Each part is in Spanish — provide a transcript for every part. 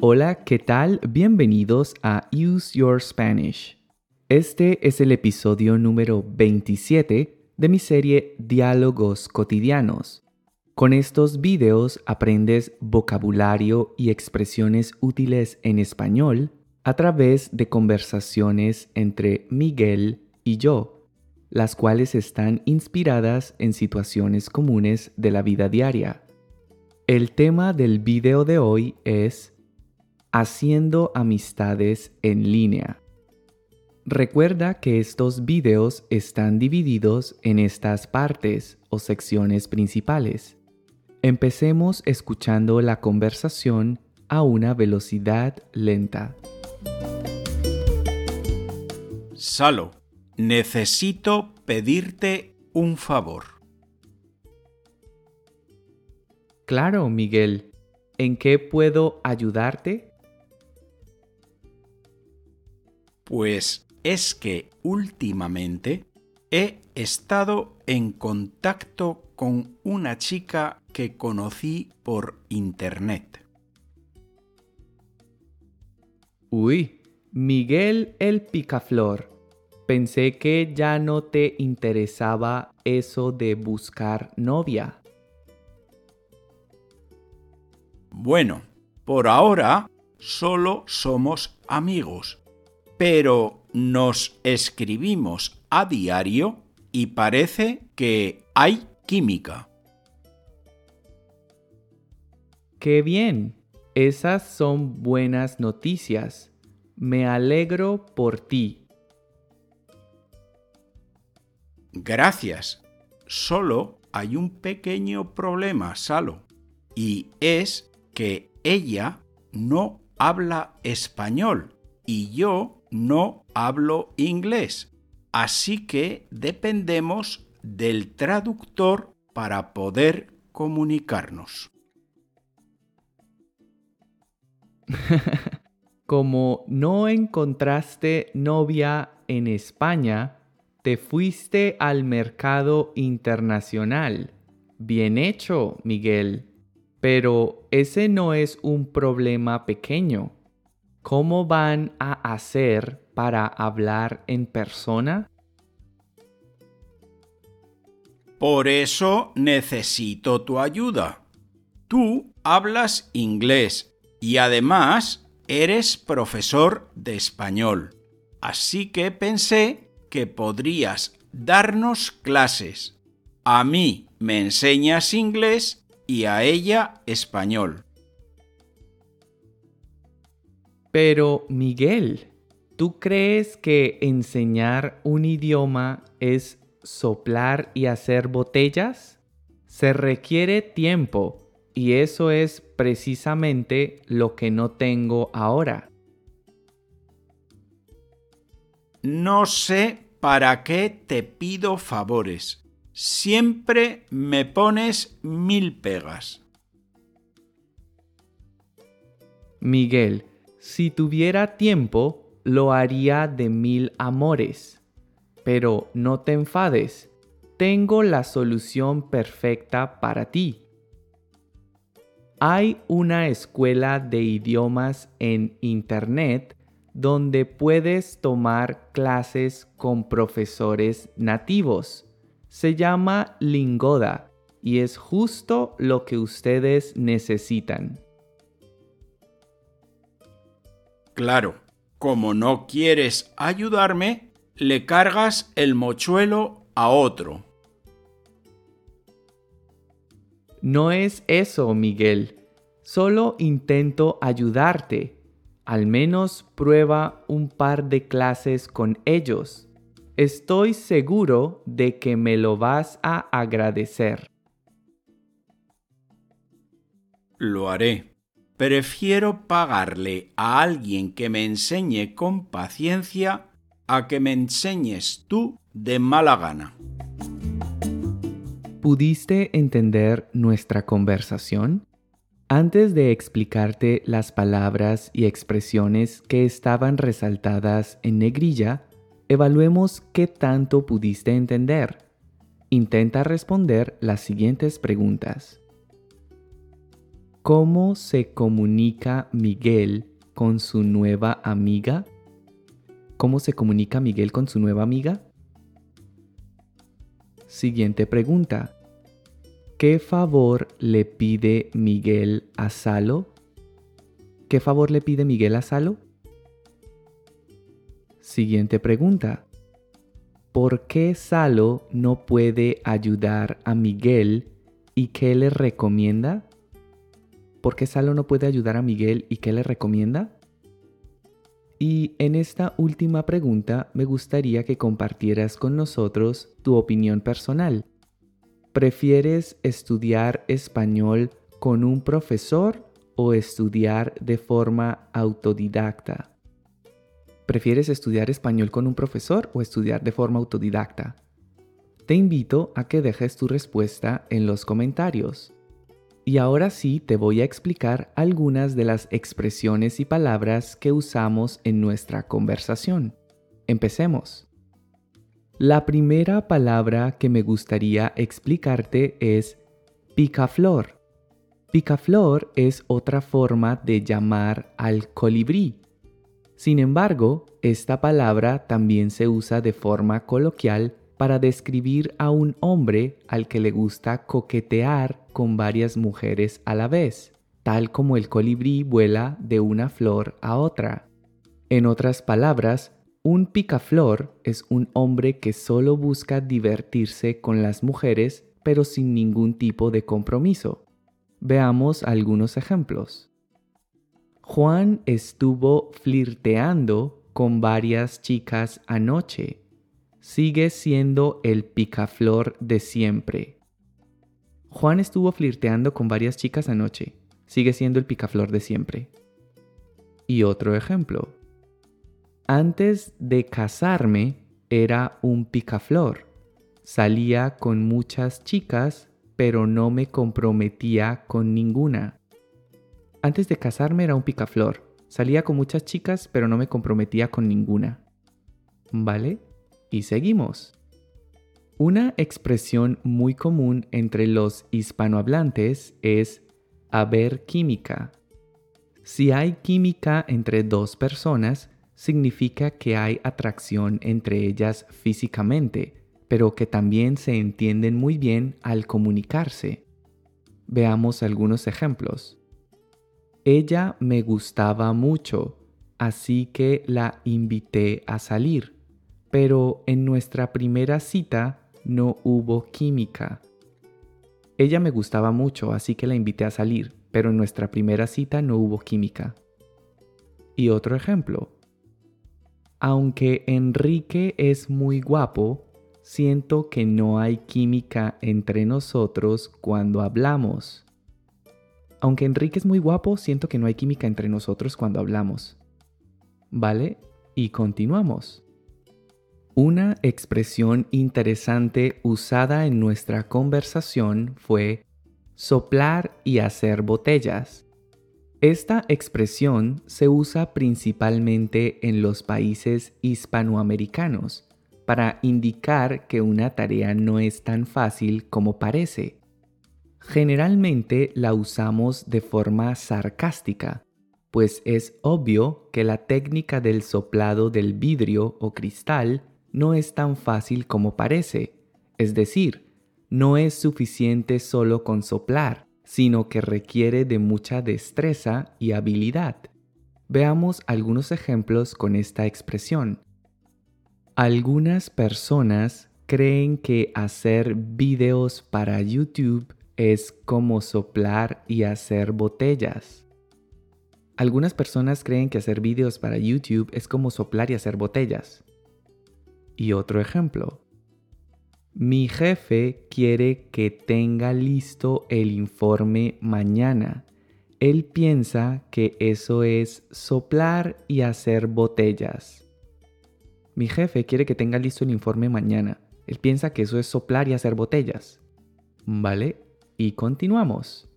Hola, ¿qué tal? Bienvenidos a Use Your Spanish. Este es el episodio número 27 de mi serie Diálogos cotidianos. Con estos videos aprendes vocabulario y expresiones útiles en español a través de conversaciones entre Miguel y yo, las cuales están inspiradas en situaciones comunes de la vida diaria. El tema del video de hoy es Haciendo amistades en línea. Recuerda que estos videos están divididos en estas partes o secciones principales. Empecemos escuchando la conversación a una velocidad lenta. Salo, necesito pedirte un favor. Claro, Miguel. ¿En qué puedo ayudarte? Pues es que últimamente he estado en contacto con una chica que conocí por internet. Uy, Miguel el Picaflor. Pensé que ya no te interesaba eso de buscar novia. Bueno, por ahora solo somos amigos pero nos escribimos a diario y parece que hay química. ¡Qué bien! Esas son buenas noticias. Me alegro por ti. Gracias. Solo hay un pequeño problema, Salo, y es que ella no habla español y yo no hablo inglés, así que dependemos del traductor para poder comunicarnos. Como no encontraste novia en España, te fuiste al mercado internacional. Bien hecho, Miguel. Pero ese no es un problema pequeño. ¿Cómo van a hacer para hablar en persona? Por eso necesito tu ayuda. Tú hablas inglés y además eres profesor de español. Así que pensé que podrías darnos clases. A mí me enseñas inglés y a ella español. Pero Miguel, ¿tú crees que enseñar un idioma es soplar y hacer botellas? Se requiere tiempo y eso es precisamente lo que no tengo ahora. No sé para qué te pido favores. Siempre me pones mil pegas. Miguel, si tuviera tiempo, lo haría de mil amores. Pero no te enfades, tengo la solución perfecta para ti. Hay una escuela de idiomas en Internet donde puedes tomar clases con profesores nativos. Se llama Lingoda y es justo lo que ustedes necesitan. Claro, como no quieres ayudarme, le cargas el mochuelo a otro. No es eso, Miguel. Solo intento ayudarte. Al menos prueba un par de clases con ellos. Estoy seguro de que me lo vas a agradecer. Lo haré. Prefiero pagarle a alguien que me enseñe con paciencia a que me enseñes tú de mala gana. ¿Pudiste entender nuestra conversación? Antes de explicarte las palabras y expresiones que estaban resaltadas en negrilla, evaluemos qué tanto pudiste entender. Intenta responder las siguientes preguntas. ¿Cómo se comunica Miguel con su nueva amiga? ¿Cómo se comunica Miguel con su nueva amiga? Siguiente pregunta. ¿Qué favor le pide Miguel a Salo? ¿Qué favor le pide Miguel a Salo? Siguiente pregunta. ¿Por qué Salo no puede ayudar a Miguel y qué le recomienda? ¿Por qué Salo no puede ayudar a Miguel y qué le recomienda? Y en esta última pregunta me gustaría que compartieras con nosotros tu opinión personal. ¿Prefieres estudiar español con un profesor o estudiar de forma autodidacta? ¿Prefieres estudiar español con un profesor o estudiar de forma autodidacta? Te invito a que dejes tu respuesta en los comentarios. Y ahora sí te voy a explicar algunas de las expresiones y palabras que usamos en nuestra conversación. Empecemos. La primera palabra que me gustaría explicarte es picaflor. Picaflor es otra forma de llamar al colibrí. Sin embargo, esta palabra también se usa de forma coloquial para describir a un hombre al que le gusta coquetear con varias mujeres a la vez, tal como el colibrí vuela de una flor a otra. En otras palabras, un picaflor es un hombre que solo busca divertirse con las mujeres pero sin ningún tipo de compromiso. Veamos algunos ejemplos. Juan estuvo flirteando con varias chicas anoche sigue siendo el picaflor de siempre. Juan estuvo flirteando con varias chicas anoche. Sigue siendo el picaflor de siempre. Y otro ejemplo. Antes de casarme era un picaflor. Salía con muchas chicas, pero no me comprometía con ninguna. Antes de casarme era un picaflor. Salía con muchas chicas, pero no me comprometía con ninguna. ¿Vale? Y seguimos. Una expresión muy común entre los hispanohablantes es haber química. Si hay química entre dos personas, significa que hay atracción entre ellas físicamente, pero que también se entienden muy bien al comunicarse. Veamos algunos ejemplos. Ella me gustaba mucho, así que la invité a salir pero en nuestra primera cita no hubo química. Ella me gustaba mucho, así que la invité a salir, pero en nuestra primera cita no hubo química. Y otro ejemplo. Aunque Enrique es muy guapo, siento que no hay química entre nosotros cuando hablamos. Aunque Enrique es muy guapo, siento que no hay química entre nosotros cuando hablamos. ¿Vale? Y continuamos. Una expresión interesante usada en nuestra conversación fue soplar y hacer botellas. Esta expresión se usa principalmente en los países hispanoamericanos para indicar que una tarea no es tan fácil como parece. Generalmente la usamos de forma sarcástica, pues es obvio que la técnica del soplado del vidrio o cristal no es tan fácil como parece. Es decir, no es suficiente solo con soplar, sino que requiere de mucha destreza y habilidad. Veamos algunos ejemplos con esta expresión. Algunas personas creen que hacer videos para YouTube es como soplar y hacer botellas. Algunas personas creen que hacer videos para YouTube es como soplar y hacer botellas. Y otro ejemplo. Mi jefe quiere que tenga listo el informe mañana. Él piensa que eso es soplar y hacer botellas. Mi jefe quiere que tenga listo el informe mañana. Él piensa que eso es soplar y hacer botellas. ¿Vale? Y continuamos.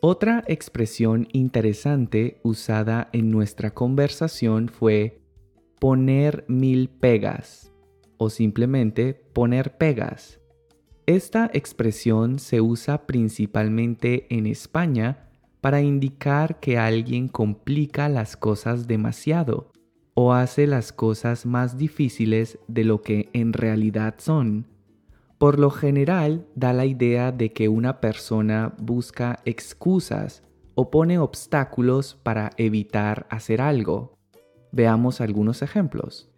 Otra expresión interesante usada en nuestra conversación fue poner mil pegas o simplemente poner pegas. Esta expresión se usa principalmente en España para indicar que alguien complica las cosas demasiado o hace las cosas más difíciles de lo que en realidad son. Por lo general da la idea de que una persona busca excusas o pone obstáculos para evitar hacer algo. Veamos algunos ejemplos.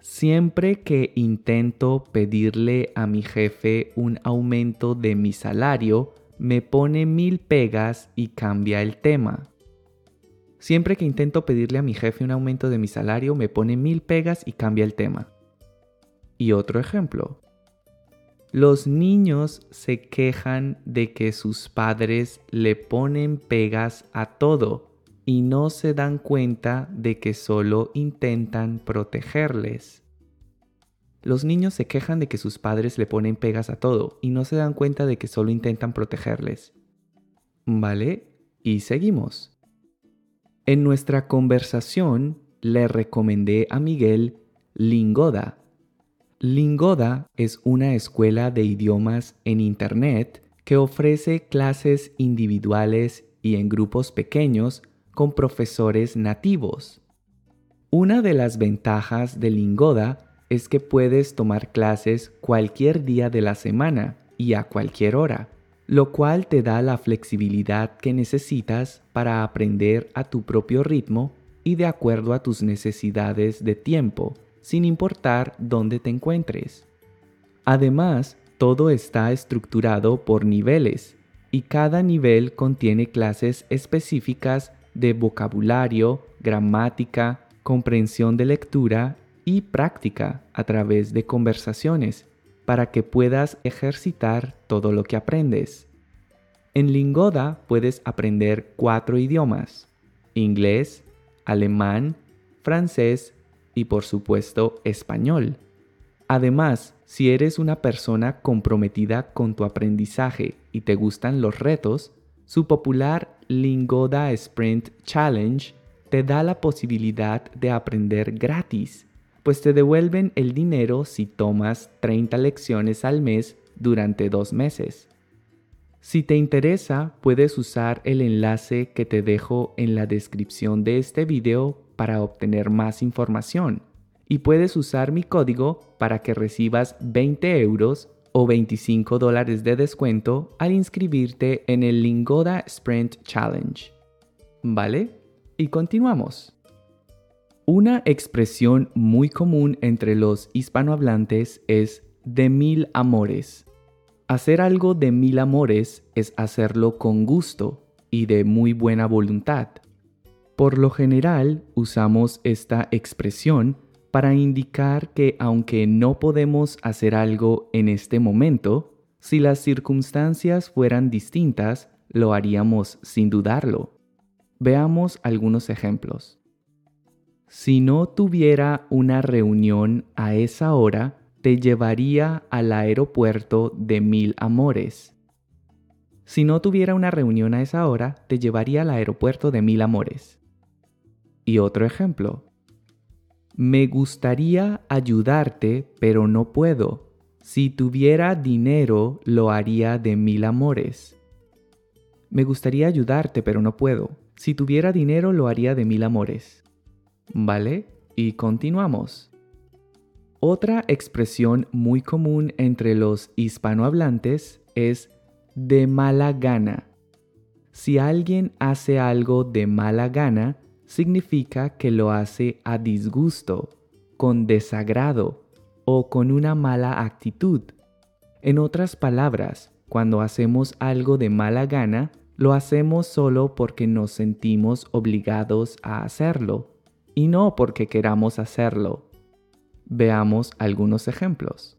Siempre que intento pedirle a mi jefe un aumento de mi salario, me pone mil pegas y cambia el tema. Siempre que intento pedirle a mi jefe un aumento de mi salario, me pone mil pegas y cambia el tema. Y otro ejemplo. Los niños se quejan de que sus padres le ponen pegas a todo y no se dan cuenta de que solo intentan protegerles. Los niños se quejan de que sus padres le ponen pegas a todo y no se dan cuenta de que solo intentan protegerles. ¿Vale? Y seguimos. En nuestra conversación le recomendé a Miguel Lingoda. Lingoda es una escuela de idiomas en Internet que ofrece clases individuales y en grupos pequeños con profesores nativos. Una de las ventajas de Lingoda es que puedes tomar clases cualquier día de la semana y a cualquier hora lo cual te da la flexibilidad que necesitas para aprender a tu propio ritmo y de acuerdo a tus necesidades de tiempo, sin importar dónde te encuentres. Además, todo está estructurado por niveles y cada nivel contiene clases específicas de vocabulario, gramática, comprensión de lectura y práctica a través de conversaciones para que puedas ejercitar todo lo que aprendes. En Lingoda puedes aprender cuatro idiomas, inglés, alemán, francés y por supuesto español. Además, si eres una persona comprometida con tu aprendizaje y te gustan los retos, su popular Lingoda Sprint Challenge te da la posibilidad de aprender gratis pues te devuelven el dinero si tomas 30 lecciones al mes durante dos meses. Si te interesa, puedes usar el enlace que te dejo en la descripción de este video para obtener más información y puedes usar mi código para que recibas 20 euros o 25 dólares de descuento al inscribirte en el Lingoda Sprint Challenge. ¿Vale? Y continuamos. Una expresión muy común entre los hispanohablantes es de mil amores. Hacer algo de mil amores es hacerlo con gusto y de muy buena voluntad. Por lo general usamos esta expresión para indicar que aunque no podemos hacer algo en este momento, si las circunstancias fueran distintas, lo haríamos sin dudarlo. Veamos algunos ejemplos. Si no tuviera una reunión a esa hora, te llevaría al aeropuerto de Mil Amores. Si no tuviera una reunión a esa hora, te llevaría al aeropuerto de Mil Amores. Y otro ejemplo. Me gustaría ayudarte, pero no puedo. Si tuviera dinero, lo haría de mil amores. Me gustaría ayudarte, pero no puedo. Si tuviera dinero, lo haría de mil amores. ¿Vale? Y continuamos. Otra expresión muy común entre los hispanohablantes es de mala gana. Si alguien hace algo de mala gana, significa que lo hace a disgusto, con desagrado o con una mala actitud. En otras palabras, cuando hacemos algo de mala gana, lo hacemos solo porque nos sentimos obligados a hacerlo y no porque queramos hacerlo. Veamos algunos ejemplos.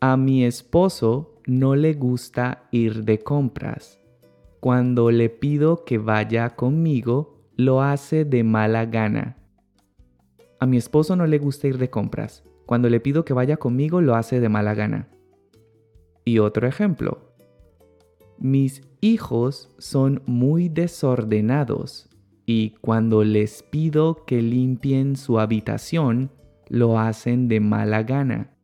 A mi esposo no le gusta ir de compras. Cuando le pido que vaya conmigo, lo hace de mala gana. A mi esposo no le gusta ir de compras. Cuando le pido que vaya conmigo, lo hace de mala gana. Y otro ejemplo. Mis hijos son muy desordenados y cuando les pido que limpien su habitación, lo hacen de mala gana.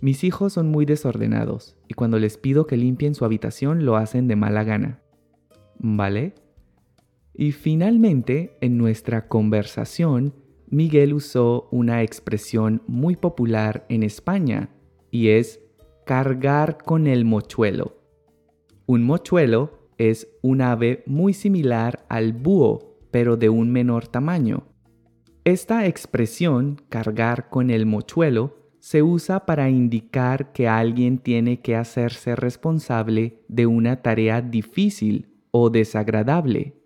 Mis hijos son muy desordenados y cuando les pido que limpien su habitación lo hacen de mala gana. ¿vale? Y finalmente, en nuestra conversación, Miguel usó una expresión muy popular en España y es cargar con el mochuelo. Un mochuelo es un ave muy similar al búho, pero de un menor tamaño. Esta expresión, cargar con el mochuelo, se usa para indicar que alguien tiene que hacerse responsable de una tarea difícil o desagradable.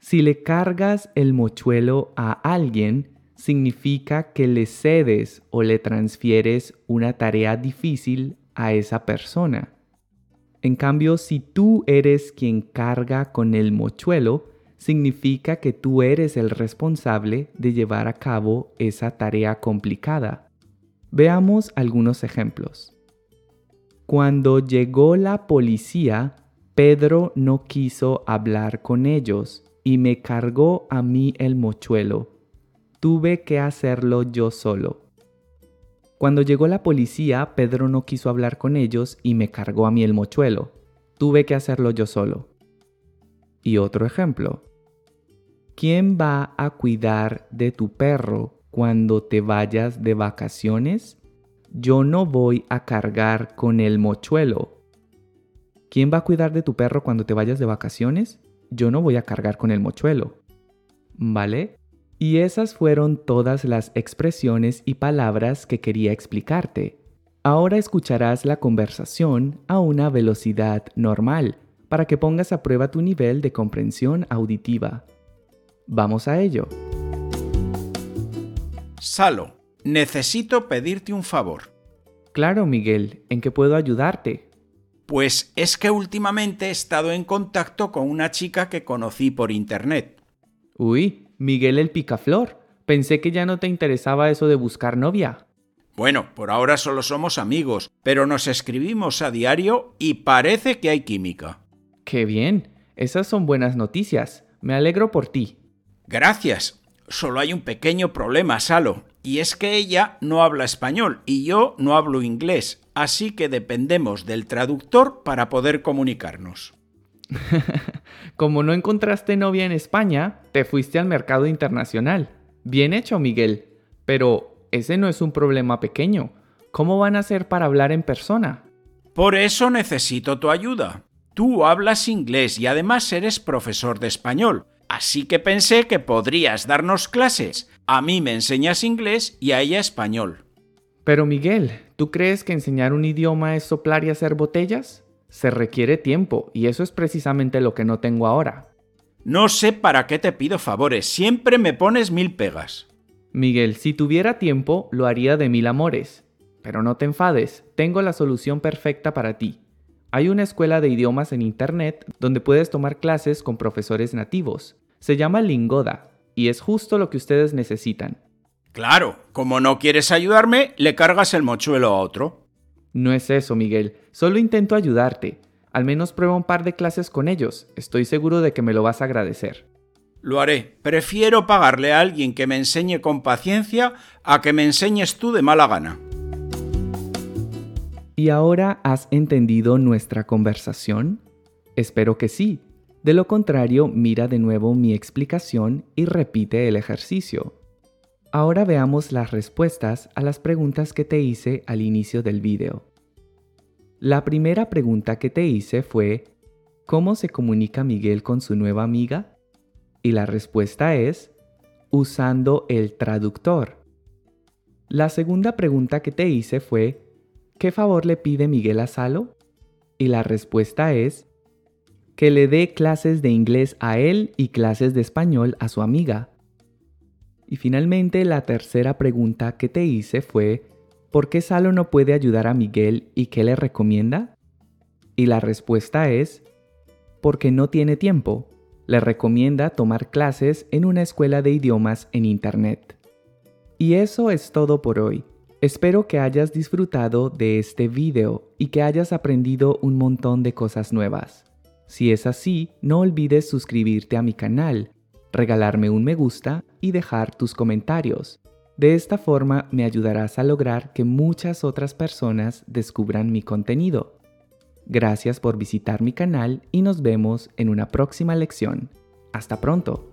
Si le cargas el mochuelo a alguien, significa que le cedes o le transfieres una tarea difícil a esa persona. En cambio, si tú eres quien carga con el mochuelo, significa que tú eres el responsable de llevar a cabo esa tarea complicada. Veamos algunos ejemplos. Cuando llegó la policía, Pedro no quiso hablar con ellos y me cargó a mí el mochuelo. Tuve que hacerlo yo solo. Cuando llegó la policía, Pedro no quiso hablar con ellos y me cargó a mí el mochuelo. Tuve que hacerlo yo solo. Y otro ejemplo. ¿Quién va a cuidar de tu perro cuando te vayas de vacaciones? Yo no voy a cargar con el mochuelo. ¿Quién va a cuidar de tu perro cuando te vayas de vacaciones? Yo no voy a cargar con el mochuelo. ¿Vale? Y esas fueron todas las expresiones y palabras que quería explicarte. Ahora escucharás la conversación a una velocidad normal para que pongas a prueba tu nivel de comprensión auditiva. Vamos a ello. Salo, necesito pedirte un favor. Claro, Miguel, ¿en qué puedo ayudarte? Pues es que últimamente he estado en contacto con una chica que conocí por internet. Uy, Miguel el Picaflor. Pensé que ya no te interesaba eso de buscar novia. Bueno, por ahora solo somos amigos, pero nos escribimos a diario y parece que hay química. Qué bien. Esas son buenas noticias. Me alegro por ti. Gracias. Solo hay un pequeño problema, Salo, y es que ella no habla español y yo no hablo inglés, así que dependemos del traductor para poder comunicarnos. Como no encontraste novia en España, te fuiste al mercado internacional. Bien hecho, Miguel. Pero ese no es un problema pequeño. ¿Cómo van a hacer para hablar en persona? Por eso necesito tu ayuda. Tú hablas inglés y además eres profesor de español, así que pensé que podrías darnos clases. A mí me enseñas inglés y a ella español. Pero Miguel, ¿tú crees que enseñar un idioma es soplar y hacer botellas? se requiere tiempo y eso es precisamente lo que no tengo ahora. No sé para qué te pido favores, siempre me pones mil pegas. Miguel, si tuviera tiempo, lo haría de mil amores. Pero no te enfades, tengo la solución perfecta para ti. Hay una escuela de idiomas en Internet donde puedes tomar clases con profesores nativos. Se llama Lingoda y es justo lo que ustedes necesitan. Claro, como no quieres ayudarme, le cargas el mochuelo a otro. No es eso, Miguel. Solo intento ayudarte. Al menos prueba un par de clases con ellos. Estoy seguro de que me lo vas a agradecer. Lo haré. Prefiero pagarle a alguien que me enseñe con paciencia a que me enseñes tú de mala gana. ¿Y ahora has entendido nuestra conversación? Espero que sí. De lo contrario, mira de nuevo mi explicación y repite el ejercicio. Ahora veamos las respuestas a las preguntas que te hice al inicio del video. La primera pregunta que te hice fue, ¿cómo se comunica Miguel con su nueva amiga? Y la respuesta es, usando el traductor. La segunda pregunta que te hice fue, ¿qué favor le pide Miguel a Salo? Y la respuesta es, que le dé clases de inglés a él y clases de español a su amiga. Y finalmente la tercera pregunta que te hice fue, ¿por qué Salo no puede ayudar a Miguel y qué le recomienda? Y la respuesta es, porque no tiene tiempo. Le recomienda tomar clases en una escuela de idiomas en Internet. Y eso es todo por hoy. Espero que hayas disfrutado de este video y que hayas aprendido un montón de cosas nuevas. Si es así, no olvides suscribirte a mi canal regalarme un me gusta y dejar tus comentarios. De esta forma me ayudarás a lograr que muchas otras personas descubran mi contenido. Gracias por visitar mi canal y nos vemos en una próxima lección. Hasta pronto.